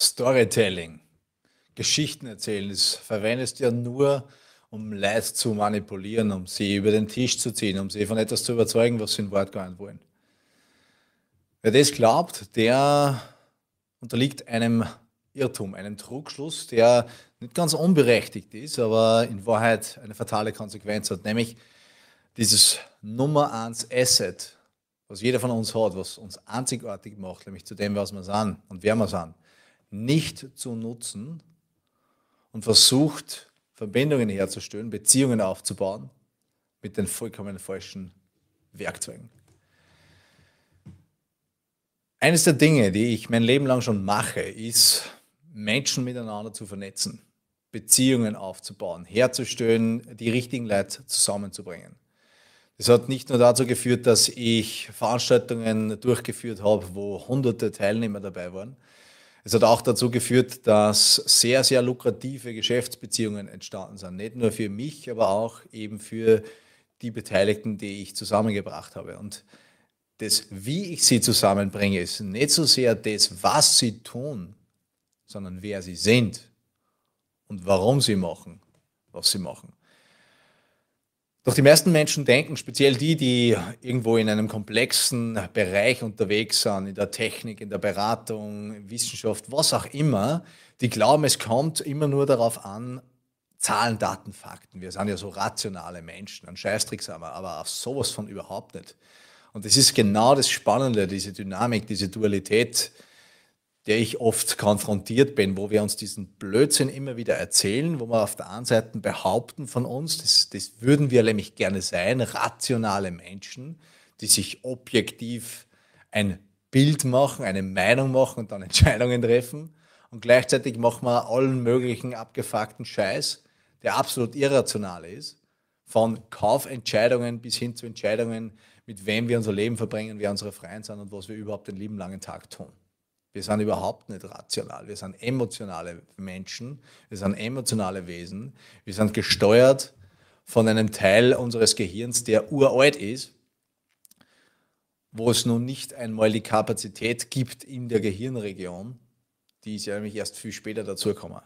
Storytelling, Geschichten erzählen, das verwendest du ja nur, um Leute zu manipulieren, um sie über den Tisch zu ziehen, um sie von etwas zu überzeugen, was sie in Wort gar nicht wollen. Wer das glaubt, der unterliegt einem Irrtum, einem Trugschluss, der nicht ganz unberechtigt ist, aber in Wahrheit eine fatale Konsequenz hat, nämlich dieses Nummer eins Asset, was jeder von uns hat, was uns einzigartig macht, nämlich zu dem, was wir sind und wer wir sind, nicht zu nutzen und versucht, Verbindungen herzustellen, Beziehungen aufzubauen mit den vollkommen falschen Werkzeugen. Eines der Dinge, die ich mein Leben lang schon mache, ist, Menschen miteinander zu vernetzen, Beziehungen aufzubauen, herzustellen, die richtigen Leute zusammenzubringen. Das hat nicht nur dazu geführt, dass ich Veranstaltungen durchgeführt habe, wo hunderte Teilnehmer dabei waren. Es hat auch dazu geführt, dass sehr, sehr lukrative Geschäftsbeziehungen entstanden sind. Nicht nur für mich, aber auch eben für die Beteiligten, die ich zusammengebracht habe. Und das, wie ich sie zusammenbringe, ist nicht so sehr das, was sie tun, sondern wer sie sind und warum sie machen, was sie machen. Doch die meisten Menschen denken, speziell die, die irgendwo in einem komplexen Bereich unterwegs sind, in der Technik, in der Beratung, Wissenschaft, was auch immer, die glauben, es kommt immer nur darauf an, Zahlen, Daten, Fakten. Wir sind ja so rationale Menschen, ein Scheißtrick sind wir, aber auf sowas von überhaupt nicht. Und das ist genau das Spannende, diese Dynamik, diese Dualität, der ich oft konfrontiert bin, wo wir uns diesen Blödsinn immer wieder erzählen, wo wir auf der einen Seite behaupten von uns, das, das würden wir nämlich gerne sein, rationale Menschen, die sich objektiv ein Bild machen, eine Meinung machen und dann Entscheidungen treffen. Und gleichzeitig machen wir allen möglichen abgefuckten Scheiß, der absolut irrational ist. Von Kaufentscheidungen bis hin zu Entscheidungen, mit wem wir unser Leben verbringen, wer unsere Freunde sind und was wir überhaupt den lieben langen Tag tun. Wir sind überhaupt nicht rational. Wir sind emotionale Menschen. Wir sind emotionale Wesen. Wir sind gesteuert von einem Teil unseres Gehirns, der uralt ist, wo es nun nicht einmal die Kapazität gibt in der Gehirnregion. Die ist ja nämlich erst viel später dazugekommen.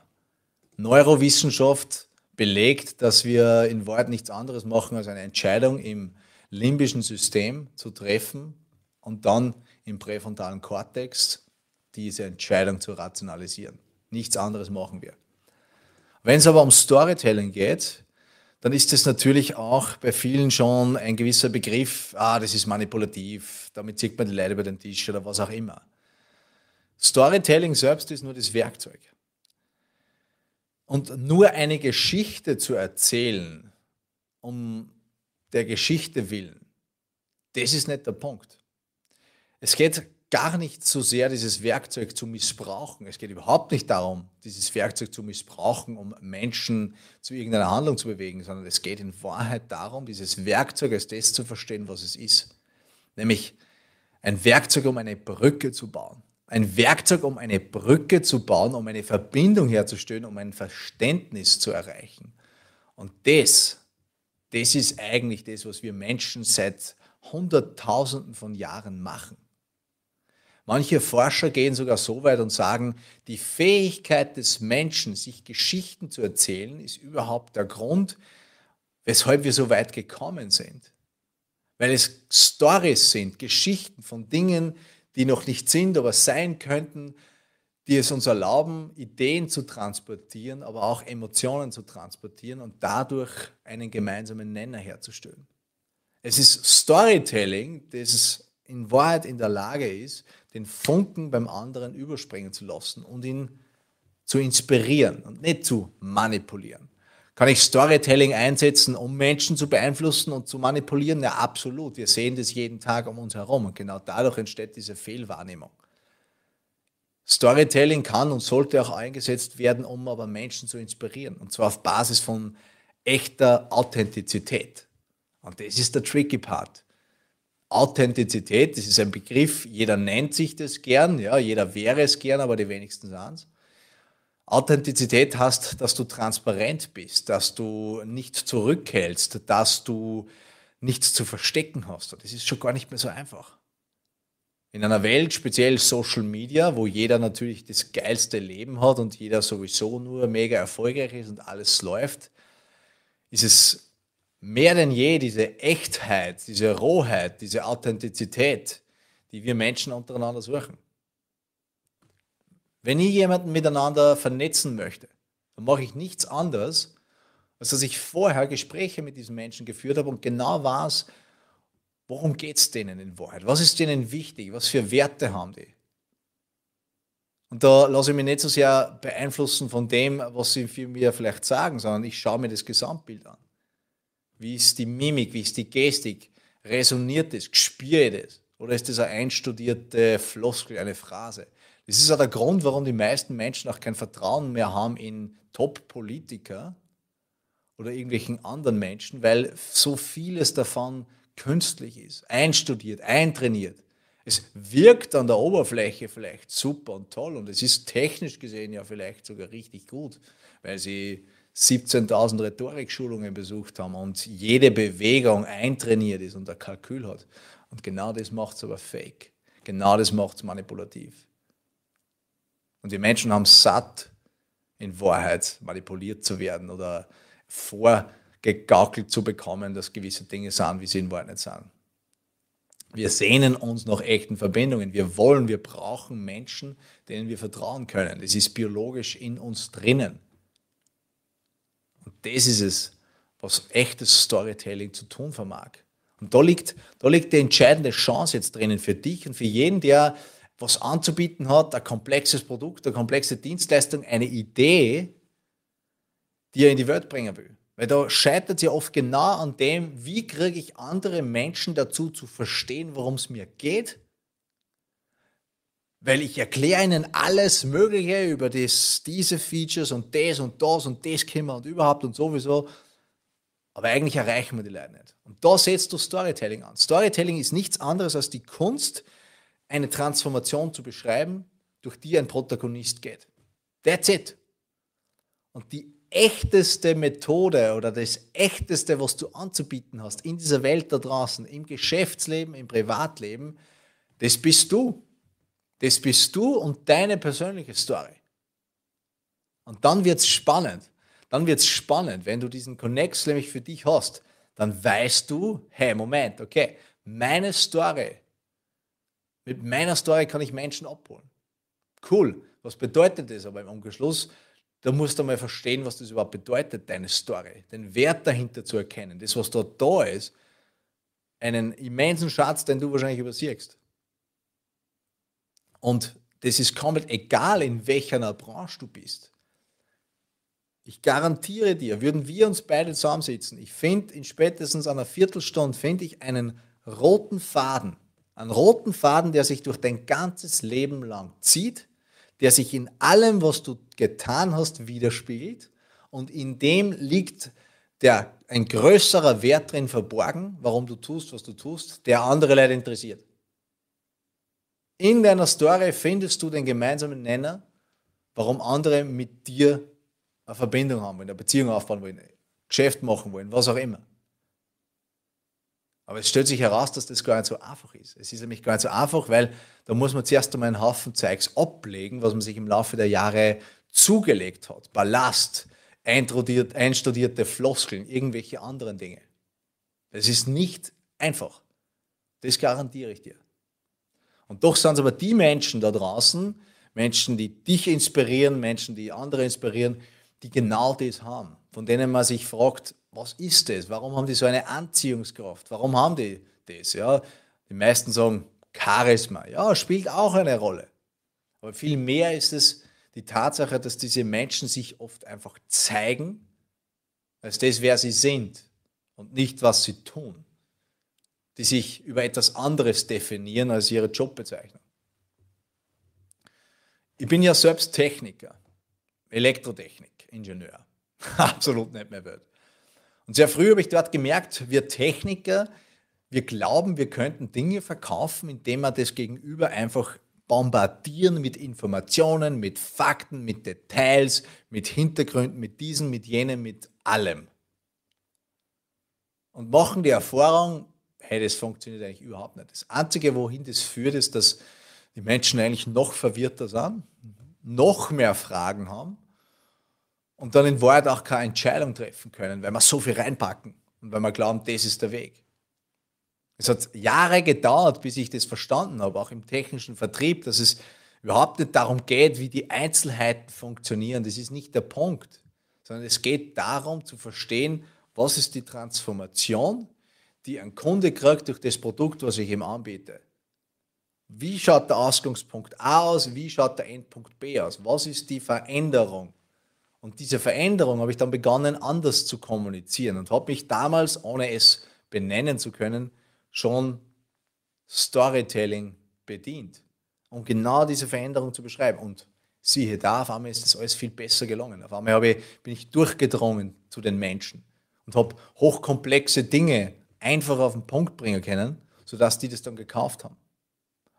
Neurowissenschaft belegt, dass wir in Wahrheit nichts anderes machen, als eine Entscheidung im limbischen System zu treffen und dann im präfrontalen Kortex diese Entscheidung zu rationalisieren. Nichts anderes machen wir. Wenn es aber um Storytelling geht, dann ist es natürlich auch bei vielen schon ein gewisser Begriff, ah, das ist manipulativ, damit zieht man die Leute über den Tisch oder was auch immer. Storytelling selbst ist nur das Werkzeug. Und nur eine Geschichte zu erzählen, um der Geschichte willen, das ist nicht der Punkt. Es geht gar nicht so sehr dieses Werkzeug zu missbrauchen. Es geht überhaupt nicht darum, dieses Werkzeug zu missbrauchen, um Menschen zu irgendeiner Handlung zu bewegen, sondern es geht in Wahrheit darum, dieses Werkzeug als das zu verstehen, was es ist. Nämlich ein Werkzeug, um eine Brücke zu bauen. Ein Werkzeug, um eine Brücke zu bauen, um eine Verbindung herzustellen, um ein Verständnis zu erreichen. Und das, das ist eigentlich das, was wir Menschen seit Hunderttausenden von Jahren machen. Manche Forscher gehen sogar so weit und sagen, die Fähigkeit des Menschen, sich Geschichten zu erzählen, ist überhaupt der Grund, weshalb wir so weit gekommen sind. Weil es Stories sind, Geschichten von Dingen, die noch nicht sind, aber sein könnten, die es uns erlauben, Ideen zu transportieren, aber auch Emotionen zu transportieren und dadurch einen gemeinsamen Nenner herzustellen. Es ist Storytelling, das in Wahrheit in der Lage ist, den Funken beim anderen überspringen zu lassen und ihn zu inspirieren und nicht zu manipulieren. Kann ich Storytelling einsetzen, um Menschen zu beeinflussen und zu manipulieren? Ja, absolut. Wir sehen das jeden Tag um uns herum und genau dadurch entsteht diese Fehlwahrnehmung. Storytelling kann und sollte auch eingesetzt werden, um aber Menschen zu inspirieren. Und zwar auf Basis von echter Authentizität. Und das ist der tricky Part. Authentizität, das ist ein Begriff, jeder nennt sich das gern, ja, jeder wäre es gern, aber die wenigsten sagen es. Authentizität heißt, dass du transparent bist, dass du nicht zurückhältst, dass du nichts zu verstecken hast. Das ist schon gar nicht mehr so einfach. In einer Welt, speziell Social Media, wo jeder natürlich das geilste Leben hat und jeder sowieso nur mega erfolgreich ist und alles läuft, ist es mehr denn je diese Echtheit, diese Rohheit, diese Authentizität, die wir Menschen untereinander suchen. Wenn ich jemanden miteinander vernetzen möchte, dann mache ich nichts anderes, als dass ich vorher Gespräche mit diesen Menschen geführt habe und genau weiß, worum geht es denen in Wahrheit? Was ist denen wichtig? Was für Werte haben die? Und da lasse ich mich nicht so sehr beeinflussen von dem, was sie mir vielleicht sagen, sondern ich schaue mir das Gesamtbild an. Wie ist die Mimik, wie ist die Gestik? Resoniert es? Spüre ich das? Oder ist das eine einstudierte Floskel, eine Phrase? Das ist auch der Grund, warum die meisten Menschen auch kein Vertrauen mehr haben in Top-Politiker oder irgendwelchen anderen Menschen, weil so vieles davon künstlich ist, einstudiert, eintrainiert. Es wirkt an der Oberfläche vielleicht super und toll und es ist technisch gesehen ja vielleicht sogar richtig gut, weil sie 17.000 Rhetorikschulungen besucht haben und jede Bewegung eintrainiert ist und ein Kalkül hat. Und genau das macht es aber fake. Genau das macht es manipulativ. Und die Menschen haben satt, in Wahrheit manipuliert zu werden oder vorgegaukelt zu bekommen, dass gewisse Dinge sind, wie sie in Wahrheit nicht sind. Wir sehnen uns nach echten Verbindungen. Wir wollen, wir brauchen Menschen, denen wir vertrauen können. Das ist biologisch in uns drinnen. Und das ist es, was echtes Storytelling zu tun vermag. Und da liegt, da liegt die entscheidende Chance jetzt drinnen für dich und für jeden, der was anzubieten hat, ein komplexes Produkt, eine komplexe Dienstleistung, eine Idee, die er in die Welt bringen will. Weil da scheitert es ja oft genau an dem, wie kriege ich andere Menschen dazu zu verstehen, worum es mir geht. Weil ich erkläre ihnen alles Mögliche über das, diese Features und das und das und das können und überhaupt und sowieso. Aber eigentlich erreichen wir die Leute nicht. Und da setzt du Storytelling an. Storytelling ist nichts anderes als die Kunst, eine Transformation zu beschreiben, durch die ein Protagonist geht. That's it. Und die echteste Methode oder das echteste, was du anzubieten hast in dieser Welt da draußen, im Geschäftsleben, im Privatleben, das bist du. Das bist du und deine persönliche Story. Und dann wird es spannend. Dann wird es spannend, wenn du diesen Connex nämlich für dich hast. Dann weißt du, hey, Moment, okay, meine Story mit meiner Story kann ich Menschen abholen. Cool. Was bedeutet das aber im Umgeschluss? Da musst du mal verstehen, was das überhaupt bedeutet, deine Story, den Wert dahinter zu erkennen, das, was dort da ist, einen immensen Schatz, den du wahrscheinlich übersiehst. Und das ist komplett egal, in welcher Branche du bist. Ich garantiere dir, würden wir uns beide zusammensitzen, ich finde in spätestens einer Viertelstunde finde ich einen roten Faden einen roten Faden, der sich durch dein ganzes Leben lang zieht, der sich in allem, was du getan hast, widerspiegelt. Und in dem liegt der, ein größerer Wert drin verborgen, warum du tust, was du tust, der andere Leute interessiert. In deiner Story findest du den gemeinsamen Nenner, warum andere mit dir eine Verbindung haben wollen, eine Beziehung aufbauen wollen, Geschäft machen wollen, was auch immer. Aber es stellt sich heraus, dass das gar nicht so einfach ist. Es ist nämlich gar nicht so einfach, weil da muss man zuerst einmal einen Haufen Zeugs ablegen, was man sich im Laufe der Jahre zugelegt hat. Ballast, einstudierte Floskeln, irgendwelche anderen Dinge. Das ist nicht einfach. Das garantiere ich dir. Und doch sind es aber die Menschen da draußen, Menschen, die dich inspirieren, Menschen, die andere inspirieren, die genau das haben, von denen man sich fragt, was ist das? Warum haben die so eine Anziehungskraft? Warum haben die das? Ja, die meisten sagen Charisma. Ja, spielt auch eine Rolle. Aber viel mehr ist es die Tatsache, dass diese Menschen sich oft einfach zeigen, als das, wer sie sind und nicht, was sie tun. Die sich über etwas anderes definieren als ihre Jobbezeichnung. Ich bin ja selbst Techniker, Elektrotechnik, Ingenieur. Absolut nicht mehr Welt. Und sehr früh habe ich dort gemerkt, wir Techniker, wir glauben, wir könnten Dinge verkaufen, indem wir das Gegenüber einfach bombardieren mit Informationen, mit Fakten, mit Details, mit Hintergründen, mit diesem, mit jenem, mit allem. Und machen die Erfahrung, hey, das funktioniert eigentlich überhaupt nicht. Das Einzige, wohin das führt, ist, dass die Menschen eigentlich noch verwirrter sind, noch mehr Fragen haben und dann in Wahrheit auch keine Entscheidung treffen können, weil wir so viel reinpacken und weil wir glauben, das ist der Weg. Es hat Jahre gedauert, bis ich das verstanden habe, auch im technischen Vertrieb, dass es überhaupt nicht darum geht, wie die Einzelheiten funktionieren. Das ist nicht der Punkt, sondern es geht darum zu verstehen, was ist die Transformation, die ein Kunde kriegt durch das Produkt, was ich ihm anbiete. Wie schaut der Ausgangspunkt A aus? Wie schaut der Endpunkt B aus? Was ist die Veränderung? Und diese Veränderung habe ich dann begonnen, anders zu kommunizieren und habe mich damals, ohne es benennen zu können, schon Storytelling bedient, um genau diese Veränderung zu beschreiben. Und siehe da, auf einmal ist das alles viel besser gelungen. Auf einmal ich, bin ich durchgedrungen zu den Menschen und habe hochkomplexe Dinge einfach auf den Punkt bringen können, sodass die das dann gekauft haben.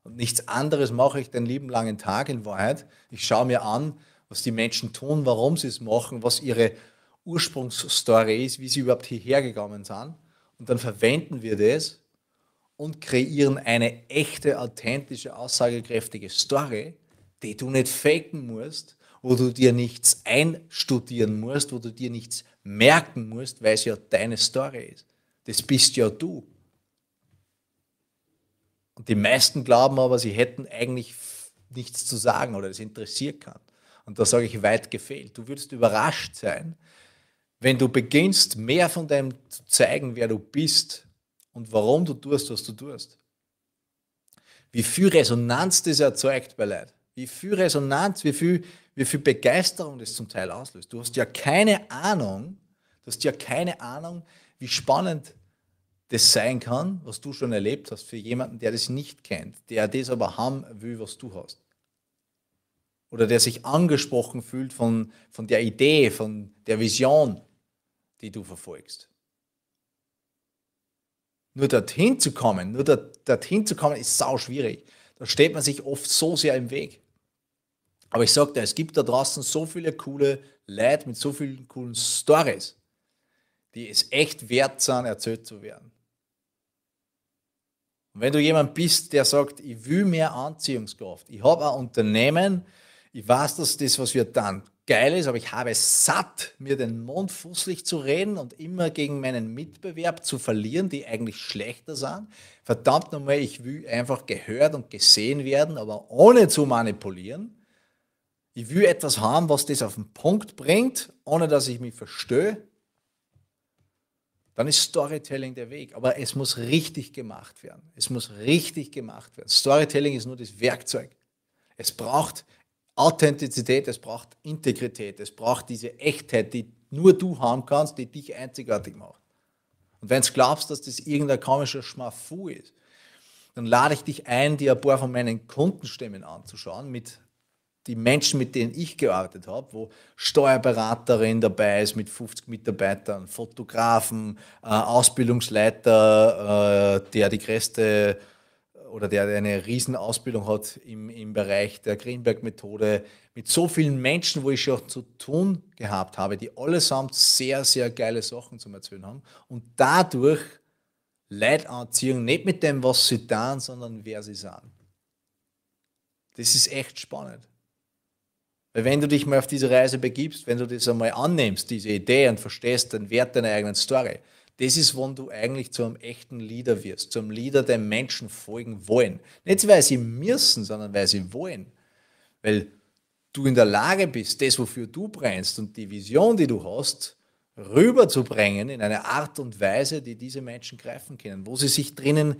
Und nichts anderes mache ich den lieben langen Tag in Wahrheit. Ich schaue mir an, was die Menschen tun, warum sie es machen, was ihre Ursprungsstory ist, wie sie überhaupt hierher gegangen sind. Und dann verwenden wir das und kreieren eine echte, authentische, aussagekräftige Story, die du nicht faken musst, wo du dir nichts einstudieren musst, wo du dir nichts merken musst, weil es ja deine Story ist. Das bist ja du. Und die meisten glauben aber, sie hätten eigentlich nichts zu sagen oder es interessiert keinen. Und da sage ich weit gefehlt. Du würdest überrascht sein, wenn du beginnst, mehr von dem zu zeigen, wer du bist und warum du tust, was du tust. Wie viel Resonanz das erzeugt bei Leuten. Wie viel Resonanz, wie viel, wie viel Begeisterung das zum Teil auslöst. Du hast ja keine Ahnung, du hast ja keine Ahnung, wie spannend das sein kann, was du schon erlebt hast, für jemanden, der das nicht kennt, der das aber haben will, was du hast. Oder der sich angesprochen fühlt von, von der Idee, von der Vision, die du verfolgst. Nur dorthin zu kommen, nur dort, dorthin zu kommen, ist sau schwierig. Da steht man sich oft so sehr im Weg. Aber ich sage dir, es gibt da draußen so viele coole Leute mit so vielen coolen Stories, die es echt wert sind, erzählt zu werden. Und wenn du jemand bist, der sagt, ich will mehr Anziehungskraft, ich habe ein Unternehmen, ich weiß, dass das, was wir dann geil ist, aber ich habe es satt, mir den Mund fußlich zu reden und immer gegen meinen Mitbewerb zu verlieren, die eigentlich schlechter sind. Verdammt nochmal, ich will einfach gehört und gesehen werden, aber ohne zu manipulieren. Ich will etwas haben, was das auf den Punkt bringt, ohne dass ich mich verstehe dann ist Storytelling der Weg. Aber es muss richtig gemacht werden. Es muss richtig gemacht werden. Storytelling ist nur das Werkzeug. Es braucht Authentizität, es braucht Integrität, es braucht diese Echtheit, die nur du haben kannst, die dich einzigartig macht. Und wenn du glaubst, dass das irgendein komischer Schmafu ist, dann lade ich dich ein, dir ein paar von meinen Kundenstimmen anzuschauen mit die Menschen, mit denen ich gearbeitet habe, wo Steuerberaterin dabei ist mit 50 Mitarbeitern, Fotografen, äh, Ausbildungsleiter, äh, der die größte oder der eine Riesenausbildung hat im, im Bereich der Greenberg-Methode, mit so vielen Menschen, wo ich schon zu tun gehabt habe, die allesamt sehr, sehr geile Sachen zum Erzählen haben und dadurch Leute anziehen, nicht mit dem, was sie tun, sondern wer sie sind. Das ist echt spannend. Weil wenn du dich mal auf diese Reise begibst, wenn du das einmal annimmst, diese Idee und verstehst den Wert deiner eigenen Story, das ist, wann du eigentlich zu einem echten Leader wirst, zum Leader, dem Menschen folgen wollen. Nicht, weil sie müssen, sondern weil sie wollen. Weil du in der Lage bist, das, wofür du brennst und die Vision, die du hast, rüberzubringen in eine Art und Weise, die diese Menschen greifen können, wo sie sich drinnen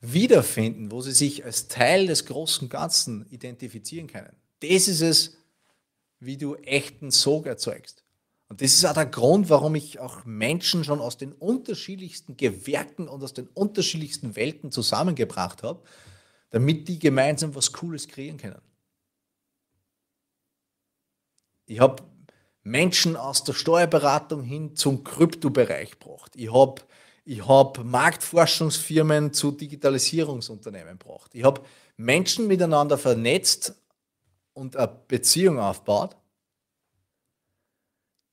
wiederfinden, wo sie sich als Teil des großen Ganzen identifizieren können. Das ist es, wie du echten Sog erzeugst. Und das ist auch der Grund, warum ich auch Menschen schon aus den unterschiedlichsten Gewerken und aus den unterschiedlichsten Welten zusammengebracht habe, damit die gemeinsam was Cooles kreieren können. Ich habe Menschen aus der Steuerberatung hin zum Kryptobereich gebracht. Ich habe ich hab Marktforschungsfirmen zu Digitalisierungsunternehmen gebracht. Ich habe Menschen miteinander vernetzt und eine Beziehung aufbaut,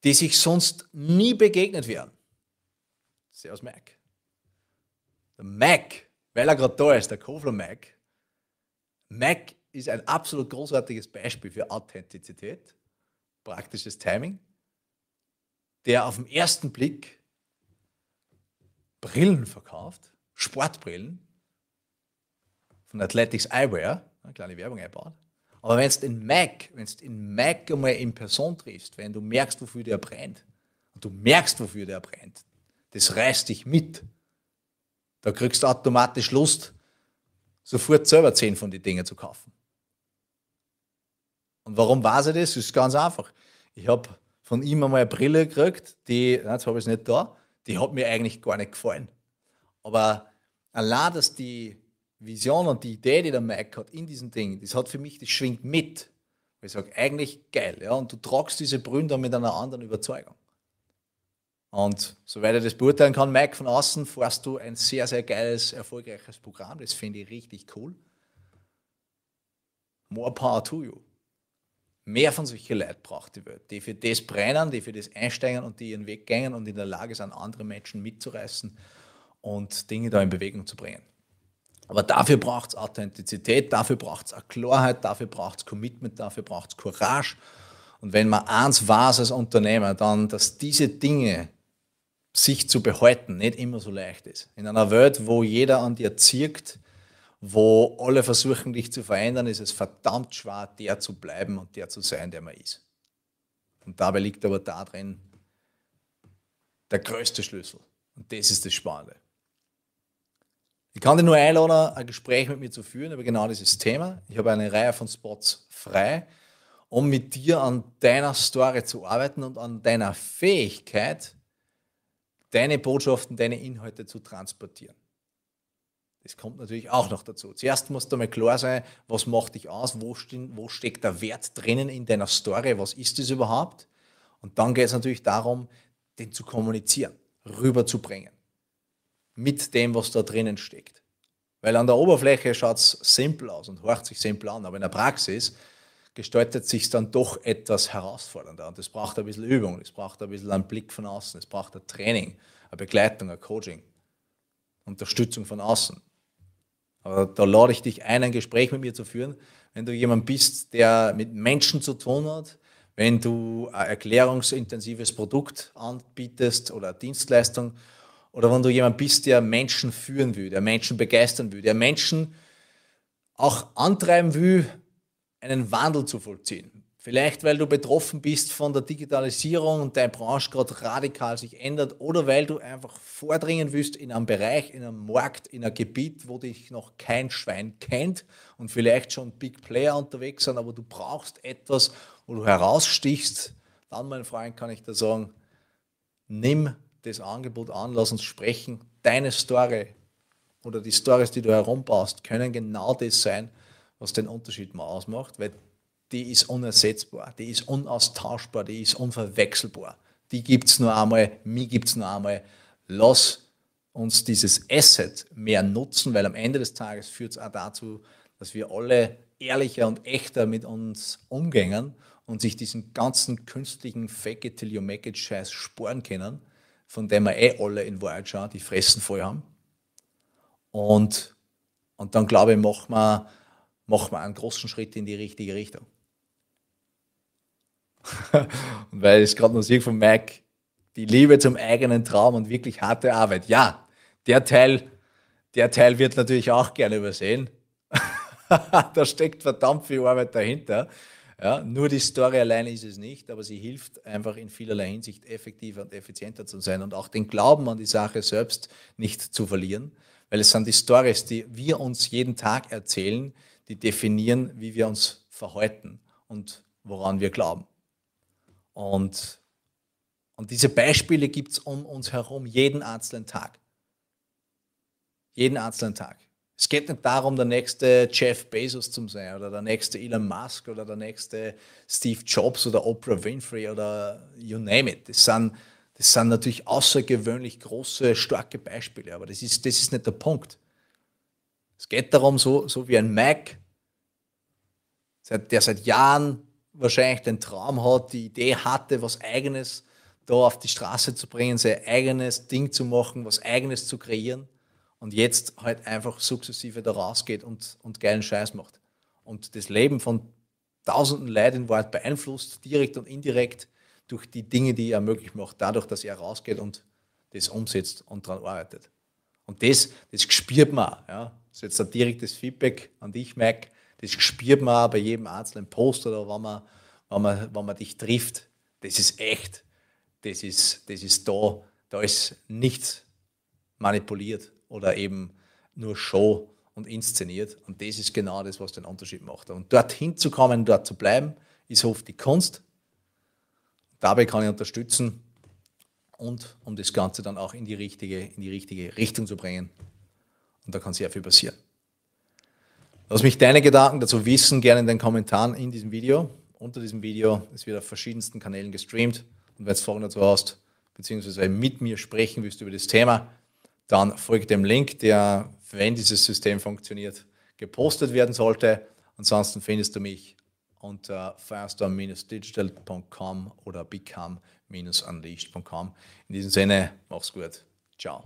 die sich sonst nie begegnet wären. Servus Mike. Der Mac, weil er gerade da ist, der Kofler Mac. Mac ist ein absolut großartiges Beispiel für Authentizität, praktisches Timing, der auf den ersten Blick Brillen verkauft, Sportbrillen von Athletics Eyewear, eine kleine Werbung einbaut. Aber wenn du den Mac, wenn du den Mac einmal in Person triffst, wenn du merkst, wofür der brennt, und du merkst, wofür der brennt, das reißt dich mit. Da kriegst du automatisch Lust, sofort selber zehn von den Dingen zu kaufen. Und warum weiß ich das? Das ist ganz einfach. Ich habe von ihm einmal eine Brille gekriegt, die, jetzt habe ich es nicht da, die hat mir eigentlich gar nicht gefallen. Aber allein, dass die Vision und die Idee, die der Mike hat in diesem Ding, das hat für mich, das schwingt mit. Ich sage, eigentlich geil. Ja? Und du tragst diese dann mit einer anderen Überzeugung. Und soweit ich das beurteilen kann, Mike, von außen fährst du ein sehr, sehr geiles, erfolgreiches Programm. Das finde ich richtig cool. More power to you. Mehr von solchen Leuten braucht die Welt, die für das brennen, die für das einsteigen und die ihren Weg gehen und in der Lage sind, andere Menschen mitzureißen und Dinge da in Bewegung zu bringen. Aber dafür braucht es Authentizität, dafür braucht es Klarheit, dafür braucht es Commitment, dafür braucht es Courage. Und wenn man eins weiß als Unternehmer, dann, dass diese Dinge sich zu behalten nicht immer so leicht ist. In einer Welt, wo jeder an dir zirkt, wo alle versuchen, dich zu verändern, ist es verdammt schwer, der zu bleiben und der zu sein, der man ist. Und dabei liegt aber darin der größte Schlüssel. Und das ist das Spannende. Ich kann dich nur einladen, ein Gespräch mit mir zu führen über genau dieses Thema. Ich habe eine Reihe von Spots frei, um mit dir an deiner Story zu arbeiten und an deiner Fähigkeit, deine Botschaften, deine Inhalte zu transportieren. Das kommt natürlich auch noch dazu. Zuerst muss dir mal klar sein, was macht dich aus, wo, stehen, wo steckt der Wert drinnen in deiner Story, was ist das überhaupt? Und dann geht es natürlich darum, den zu kommunizieren, rüberzubringen. Mit dem, was da drinnen steckt. Weil an der Oberfläche schaut es simpel aus und hört sich simpel an, aber in der Praxis gestaltet sich dann doch etwas herausfordernder. Und es braucht ein bisschen Übung, es braucht ein bisschen einen Blick von außen, es braucht ein Training, eine Begleitung, ein Coaching, Unterstützung von außen. Aber da lade ich dich ein, ein Gespräch mit mir zu führen, wenn du jemand bist, der mit Menschen zu tun hat, wenn du ein erklärungsintensives Produkt anbietest oder eine Dienstleistung oder wenn du jemand bist, der Menschen führen will, der Menschen begeistern will, der Menschen auch antreiben will, einen Wandel zu vollziehen. Vielleicht, weil du betroffen bist von der Digitalisierung und deine Branche gerade radikal sich ändert oder weil du einfach vordringen willst in einem Bereich, in einem Markt, in einem Gebiet, wo dich noch kein Schwein kennt und vielleicht schon Big Player unterwegs sind, aber du brauchst etwas, wo du herausstichst. Dann, mein Freund, kann ich dir sagen, nimm das Angebot an, lass uns sprechen. Deine Story oder die Stories, die du herumbaust, können genau das sein, was den Unterschied mal ausmacht, weil die ist unersetzbar, die ist unaustauschbar, die ist unverwechselbar. Die gibt es nur einmal, mich gibt es nur einmal. Lass uns dieses Asset mehr nutzen, weil am Ende des Tages führt es auch dazu, dass wir alle ehrlicher und echter mit uns umgängen und sich diesen ganzen künstlichen Fake it till you make it Scheiß sporen können, von dem wir eh alle in Wahrheit schauen, die Fressen voll haben. Und, und dann glaube ich, machen wir machen wir einen großen Schritt in die richtige Richtung. und weil ich gerade noch sehe von Mike, die Liebe zum eigenen Traum und wirklich harte Arbeit. Ja, der Teil, der Teil wird natürlich auch gerne übersehen. da steckt verdammt viel Arbeit dahinter. Ja, nur die Story alleine ist es nicht, aber sie hilft einfach in vielerlei Hinsicht effektiver und effizienter zu sein und auch den Glauben an die Sache selbst nicht zu verlieren, weil es sind die Stories, die wir uns jeden Tag erzählen, die definieren, wie wir uns verhalten und woran wir glauben. Und, und diese Beispiele gibt es um uns herum jeden einzelnen Tag. Jeden einzelnen Tag. Es geht nicht darum, der nächste Jeff Bezos zu sein oder der nächste Elon Musk oder der nächste Steve Jobs oder Oprah Winfrey oder you name it. Das sind, das sind natürlich außergewöhnlich große, starke Beispiele, aber das ist, das ist nicht der Punkt. Es geht darum, so, so wie ein Mac, der seit Jahren wahrscheinlich den Traum hat, die Idee hatte, was Eigenes da auf die Straße zu bringen, sein eigenes Ding zu machen, was Eigenes zu kreieren. Und jetzt halt einfach sukzessive da rausgeht und, und geilen Scheiß macht. Und das Leben von tausenden Leuten in Wahrheit beeinflusst, direkt und indirekt, durch die Dinge, die er möglich macht, dadurch, dass er rausgeht und das umsetzt und daran arbeitet. Und das, das spürt man. Ja. Das ist jetzt ein direktes Feedback an dich, Mike. Das spürt man auch bei jedem einzelnen Post oder wenn man, wenn man, wenn man dich trifft. Das ist echt. Das ist, das ist da. Da ist nichts manipuliert oder eben nur Show und inszeniert. Und das ist genau das, was den Unterschied macht. Und dorthin zu kommen, dort zu bleiben, ist oft die Kunst. Dabei kann ich unterstützen und um das Ganze dann auch in die richtige, in die richtige Richtung zu bringen. Und da kann sehr viel passieren. Lass mich deine Gedanken dazu wissen, gerne in den Kommentaren in diesem Video. Unter diesem Video, es wird auf verschiedensten Kanälen gestreamt. Und wenn du Fragen dazu hast, beziehungsweise mit mir sprechen willst über das Thema, dann folge dem Link, der, wenn dieses System funktioniert, gepostet werden sollte. Ansonsten findest du mich unter firestorm-digital.com oder become-unleashed.com. In diesem Sinne, mach's gut. Ciao.